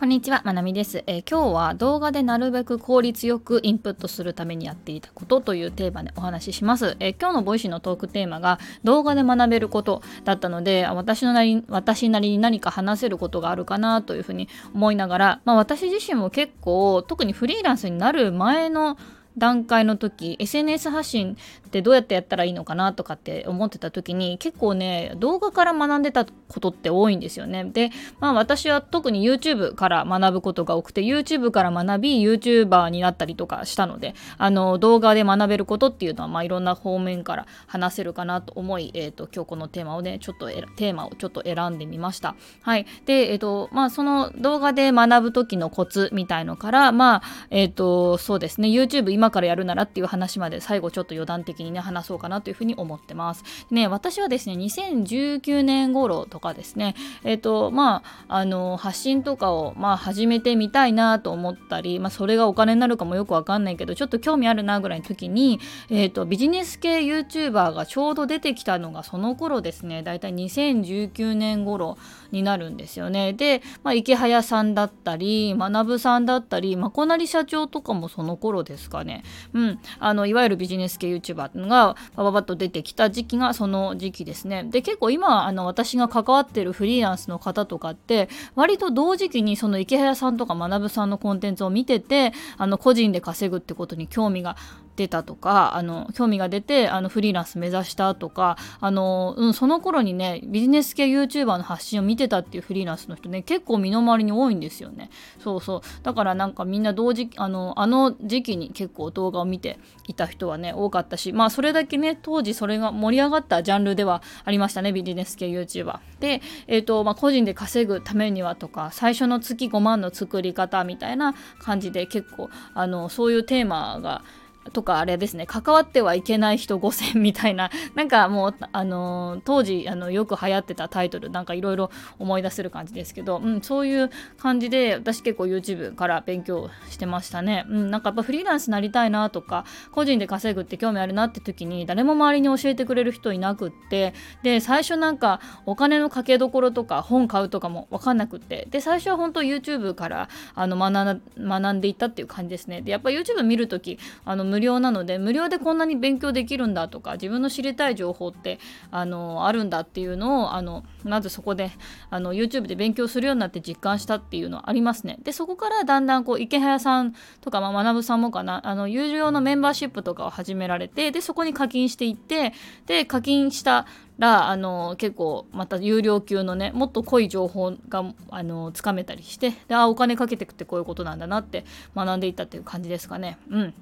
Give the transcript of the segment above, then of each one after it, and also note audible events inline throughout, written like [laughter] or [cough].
こんにちは、まなみです、えー、今日は動画でなるべく効率よくインプットするためにやっていたことというテーマでお話しします。えー、今日の Voicy のトークテーマが動画で学べることだったので、私のなり私なりに何か話せることがあるかなというふうに思いながら、まあ、私自身も結構特にフリーランスになる前の段階の時 SNS 発信ってどうやってやったらいいのかなとかって思ってた時に結構ね動画から学んでたことって多いんですよね。でまあ私は特に YouTube から学ぶことが多くて YouTube から学び YouTuber になったりとかしたのであの動画で学べることっていうのはまあいろんな方面から話せるかなと思い、えーと、今日このテーマをねちょっとテーマをちょっと選んでみました。はい。でえっ、ー、とまあその動画で学ぶ時のコツみたいのからまあえっ、ー、とそうですね YouTube 今からやるならっていう話まで最後ちょっと余談的にね話そうかなというふうに思ってます。ね私はですね2019年頃とかですねえっ、ー、とまああの発信とかをまあ始めてみたいなと思ったりまあそれがお金になるかもよくわかんないけどちょっと興味あるなぐらいの時にえっ、ー、とビジネス系 YouTuber がちょうど出てきたのがその頃ですねだいたい2019年頃になるんですよね。で、まあ、池早さんだったり学さんだったりまこなり社長とかもその頃ですかねね、うん、あのいわゆるビジネス系 YouTuber がバババッと出てきた時期がその時期ですね。で結構今あの私が関わってるフリーランスの方とかって割と同時期にその池早さんとか学さんのコンテンツを見ててあの個人で稼ぐってことに興味が出たとかあの興味が出てあのフリーランス目指したとかあの、うん、その頃にねビジネス系 YouTuber の発信を見てたっていうフリーランスの人ね結構身の回りに多いんですよね。そうそう。だからなんかみんな同時あのあの時期に結構動画を見ていた人はね多かったしまあそれだけね当時それが盛り上がったジャンルではありましたねビジネス系 YouTuber で、えーとまあ、個人で稼ぐためにはとか最初の月5万の作り方みたいな感じで結構あのそういうテーマがとかあれですね関わってはいけない人5000みたいな [laughs] なんかもうあの当時あのよく流行ってたタイトルなんかいろいろ思い出せる感じですけど、うん、そういう感じで私結構 YouTube から勉強してましたね、うん、なんかやっぱフリーランスなりたいなとか個人で稼ぐって興味あるなって時に誰も周りに教えてくれる人いなくってで最初なんかお金のかけどころとか本買うとかも分かんなくってで最初は本当 YouTube からあの学学んでいったっていう感じですね。でやっぱ YouTube 見るときあの無料なので無料でこんなに勉強できるんだとか自分の知りたい情報ってあのあるんだっていうのをあのまずそこであの YouTube で勉強するようになって実感したっていうのはありますね。でそこからだんだんこう池早さんとか、まあ、学さんもかなあの有料のメンバーシップとかを始められてでそこに課金していってで課金したらあの結構また有料級のねもっと濃い情報があのつかめたりしてであお金かけてくってこういうことなんだなって学んでいったっていう感じですかね。うん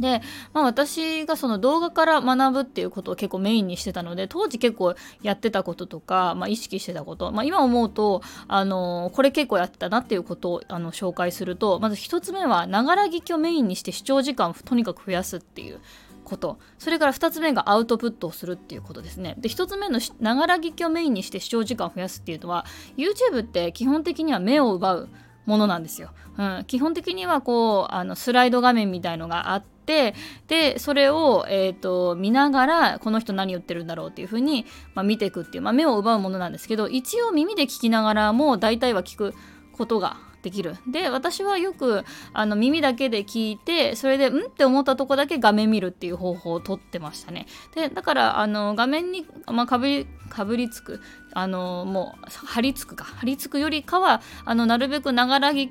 で、まあ、私がその動画から学ぶっていうことを結構メインにしてたので当時結構やってたこととか、まあ、意識してたこと、まあ、今思うとあのこれ結構やってたなっていうことをあの紹介するとまず1つ目はながら聞きをメインにして視聴時間をとにかく増やすっていう。こと。それから2つ目がアウトプットをするっていうことですね。で1つ目のながら聞きをメインにして視聴時間を増やすっていうのは YouTube って基本的には目を奪うものなんですよ、うん、基本的にはこうあのスライド画面みたいのがあってでそれを、えーと、見ながらこの人何言ってるんだろうっていうふうに、まあ、見ていくっていう、まあ、目を奪うものなんですけど一応耳で聞きながらも大体は聞くことができる。で私はよくあの耳だけで聞いてそれでん？って思ったとこだけ画面見るっていう方法をとってましたね。でだからあの画面に、まあ、かぶりかぶりつくあのもう張り付くか。張り付くよりかはあのなるべくながら聞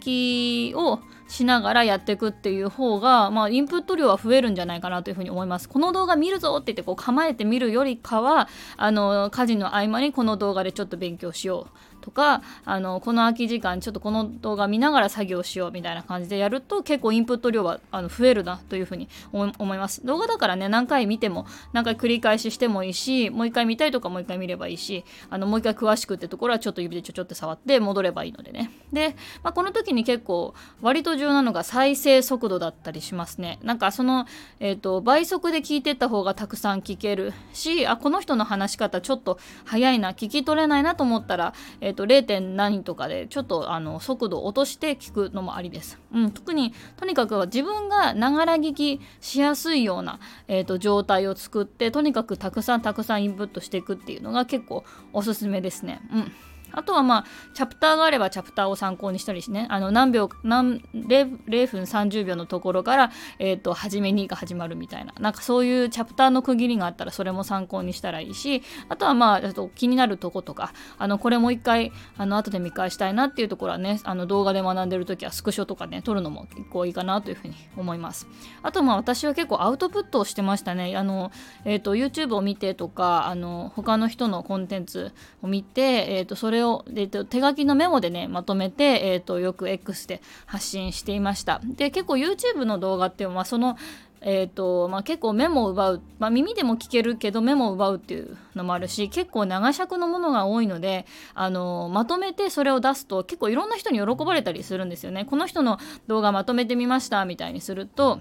きをしながらやっていくっていう方が、まあ、インプット量は増えるんじゃないかなというふうに思います。この動画見るぞって言ってこう構えてみるよりかはあの家事の合間にこの動画でちょっと勉強しよう。とかあのこの空き時間ちょっとこの動画見ながら作業しようみたいな感じでやると結構インプット量はあの増えるなというふうに思います。動画だからね何回見ても何回繰り返ししてもいいしもう一回見たいとかもう一回見ればいいしあのもう一回詳しくってところはちょっと指でちょちょって触って戻ればいいのでね。で、まあ、この時に結構割と重要なのが再生速度だったりしますね。なんかその、えーと、倍速で聞いてった方がたくさん聞けるしあこの人の話し方ちょっと早いな聞き取れないなと思ったら、ええーと、0. 何とかでちょっとあの速度を落として聞くのもありです。うん、特にとにかく自分がながら聞きしやすいような、えーと、状態を作ってとにかくたくさんたくさんインプットしていくっていうのが結構おすすめですね。うんあとはまあチャプターがあればチャプターを参考にしたりしねあの何秒何 0, 0分30秒のところから、えーと、初めにが始まるみたいななんかそういうチャプターの区切りがあったらそれも参考にしたらいいしあとはまあと気になるとことかあのこれもう一回あの後で見返したいなっていうところはねあの動画で学んでる時はスクショとかね撮るのも結構いいかなというふうに思います。あとまあ私は結構アウトプットをしてましたね。あの、えーと、YouTube を見てとかあの他の人のコンテンツを見て、えーと、それを、えーと、手書きのメモでねまとめて、えー、とよく X で発信していましたで結構 YouTube の動画っていうのはそのえーとまあ、結構メモを奪う、まあ、耳でも聞けるけどメモを奪うっていうのもあるし結構長尺のものが多いのであのまとめてそれを出すと結構いろんな人に喜ばれたりするんですよね。この人の動画まとめてみましたみたいにすると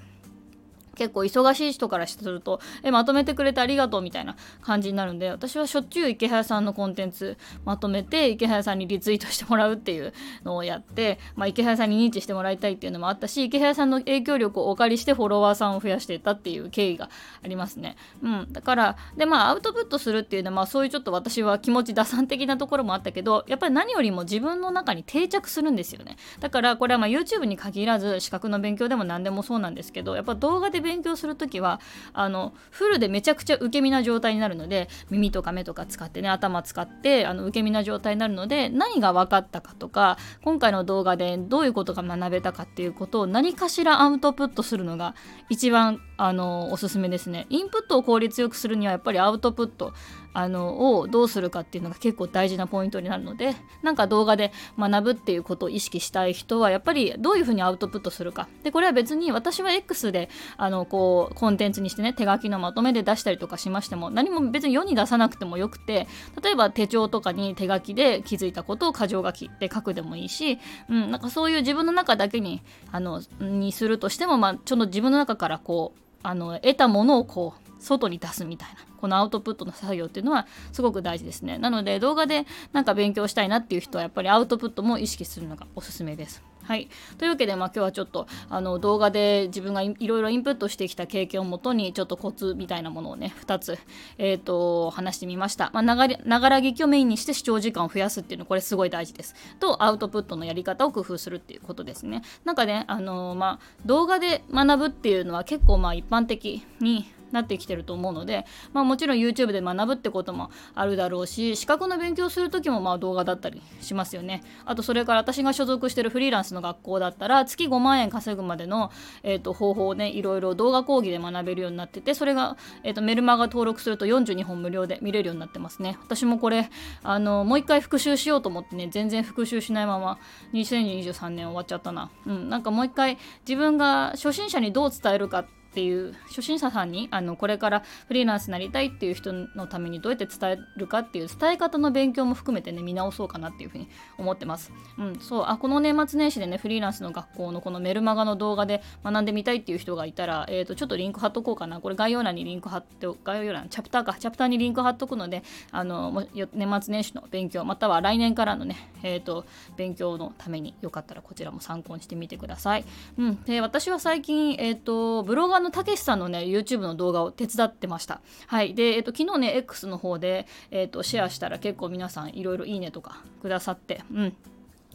結構忙しい人からするとえまとめてくれてありがとうみたいな感じになるんで私はしょっちゅう池早さんのコンテンツまとめて池早さんにリツイートしてもらうっていうのをやって、まあ、池早さんに認知してもらいたいっていうのもあったし池早さんの影響力をお借りしてフォロワーさんを増やしていったっていう経緯がありますね。うん、だからでまあアウトプットするっていうのは、まあ、そういうちょっと私は気持ち打算的なところもあったけどやっぱり何よりも自分の中に定着するんですよね。だからこれはま YouTube に限らず資格の勉強でも何でもそうなんですけどやっぱ動画で勉勉強する時はあのフルでめちゃくちゃ受け身な状態になるので耳とか目とか使ってね頭使ってあの受け身な状態になるので何が分かったかとか今回の動画でどういうことが学べたかっていうことを何かしらアウトプットするのが一番あのおすすめですね。インプットを効率よくするにはやっぱりアウトプットあのをどうするかっていうのが結構大事なポイントになるのでなんか動画で学ぶっていうことを意識したい人はやっぱりどういうふうにアウトプットするかでこれは別に私は X であのこうコンテンツにしてね手書きのまとめで出したりとかしましても何も別に世に出さなくてもよくて例えば手帳とかに手書きで気づいたことを箇条書きで書くでもいいし、うん、なんかそういう自分の中だけにあのにするとしても、まあ、ちょっと自分の中からこうあの得たものをこう外に出すみたいな。このアウトプットの作業っていうのはすごく大事ですね。なので動画でなんか勉強したいなっていう人はやっぱりアウトプットも意識するのがおすすめです。はい、というわけで、まあ、今日はちょっとあの動画で自分がいろいろインプットしてきた経験をもとにちょっとコツみたいなものをね2つ、えーと、話してみました。まながら劇をメインにして視聴時間を増やすっていうのこれすごい大事です。とアウトプットのやり方を工夫するっていうことですね。なんかねあのー、まあ、動画で学ぶっていうのは結構まあ一般的になってきてると思うので、まあ、もちろん YouTube で学ぶってこともあるだろうし資格の勉強する時もまあ動画だったりしますよね。あとそれから私が所属してるフリーランスの学校だったら月5万円稼ぐまでの、えー、と方法をねいろいろ動画講義で学べるようになっててそれが、えー、とメルマガ登録すると42本無料で見れるようになってますね。私もこれあのもう一回復習しようと思ってね全然復習しないまま2023年終わっちゃったな。うんなんかもう一回自分が初心者にどう伝えるかってっていう初心者さんにあのこれからフリーランスになりたいっていう人のためにどうやって伝えるかっていう伝え方の勉強も含めてね見直そうかなっていうふうに思ってます。うん、そうあこの年末年始でねフリーランスの学校のこのメルマガの動画で学んでみたいっていう人がいたら、えーと、ちょっとリンク貼っとこうかなこれ概要欄にリンク貼って概要欄チャプターかチャプターにリンク貼っとくのであの年末年始の勉強または来年からのね、えーと、勉強のためによかったらこちらも参考にしてみてください。うん、で私は最近、えーとブロガーのたけしさんのね YouTube の動画を手伝ってました。はい。で、えっと、昨日ね X の方で、えっと、シェアしたら結構皆さんいろいろいいねとかくださって、うん。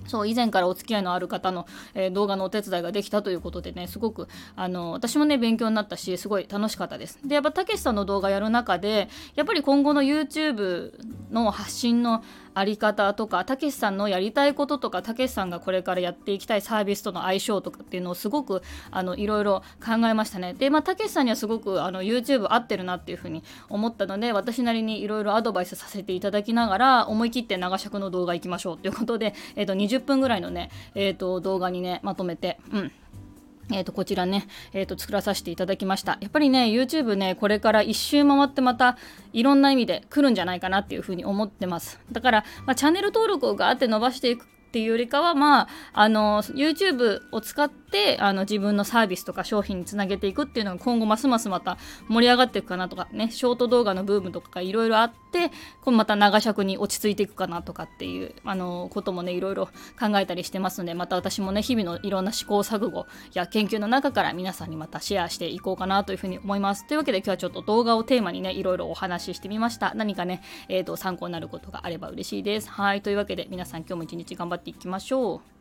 そう以前からお付き合いのある方の、えー、動画のお手伝いができたということでねすごくあの私もね勉強になったしすごい楽しかったですでやっぱたけしさんの動画やる中でやっぱり今後の YouTube の発信のあり方とかたけしさんのやりたいこととかたけしさんがこれからやっていきたいサービスとの相性とかっていうのをすごくあのいろいろ考えましたね。でまあたけしさんにはすごくあの YouTube 合ってるなっていうふうに思ったので私なりにいろいろアドバイスさせていただきながら思い切って長尺の動画いきましょうということで、えー、と20分ぐらいのね、えー、と動画にねまとめてうん。えー、とこちらね、えー、と作らさせていただきました。やっぱりね YouTube ねこれから一周回ってまたいろんな意味で来るんじゃないかなっていうふうに思ってます。だから、まあ、チャンネル登録をガーって伸ばしていくっていうよりかはまああの YouTube を使ってってあの自分のサービスとか商品につなげていくっていうのが今後ますますまた盛り上がっていくかなとかねショート動画のブームとかがいろいろあってこまた長尺に落ち着いていくかなとかっていうあのこともねいろいろ考えたりしてますのでまた私もね日々のいろんな試行錯誤や研究の中から皆さんにまたシェアしていこうかなというふうに思います。というわけで今日はちょっと動画をテーマにねいろいろお話ししてみました。何かね、えーと参考になることがあれば嬉しいです。はいというわけで皆さん今日も一日頑張っていきましょう。